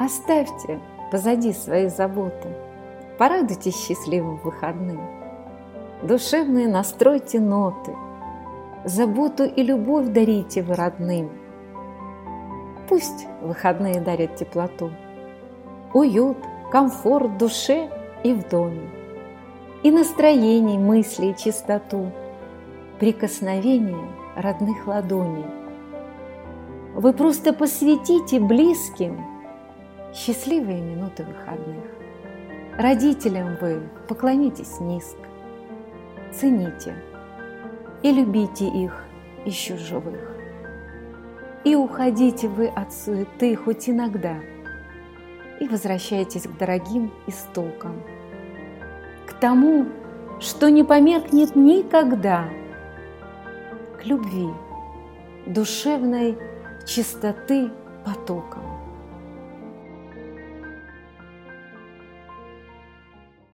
Оставьте позади свои заботы, порадуйтесь счастливым выходным. Душевные настройте ноты, заботу и любовь дарите вы родным. Пусть выходные дарят теплоту, уют, комфорт душе и в доме, и настроений, мысли и чистоту, прикосновение родных ладоней. Вы просто посвятите близким счастливые минуты выходных. Родителям вы поклонитесь низко, цените и любите их еще живых. И уходите вы от суеты хоть иногда, и возвращайтесь к дорогим истокам, к тому, что не померкнет никогда, к любви, душевной чистоты потоком.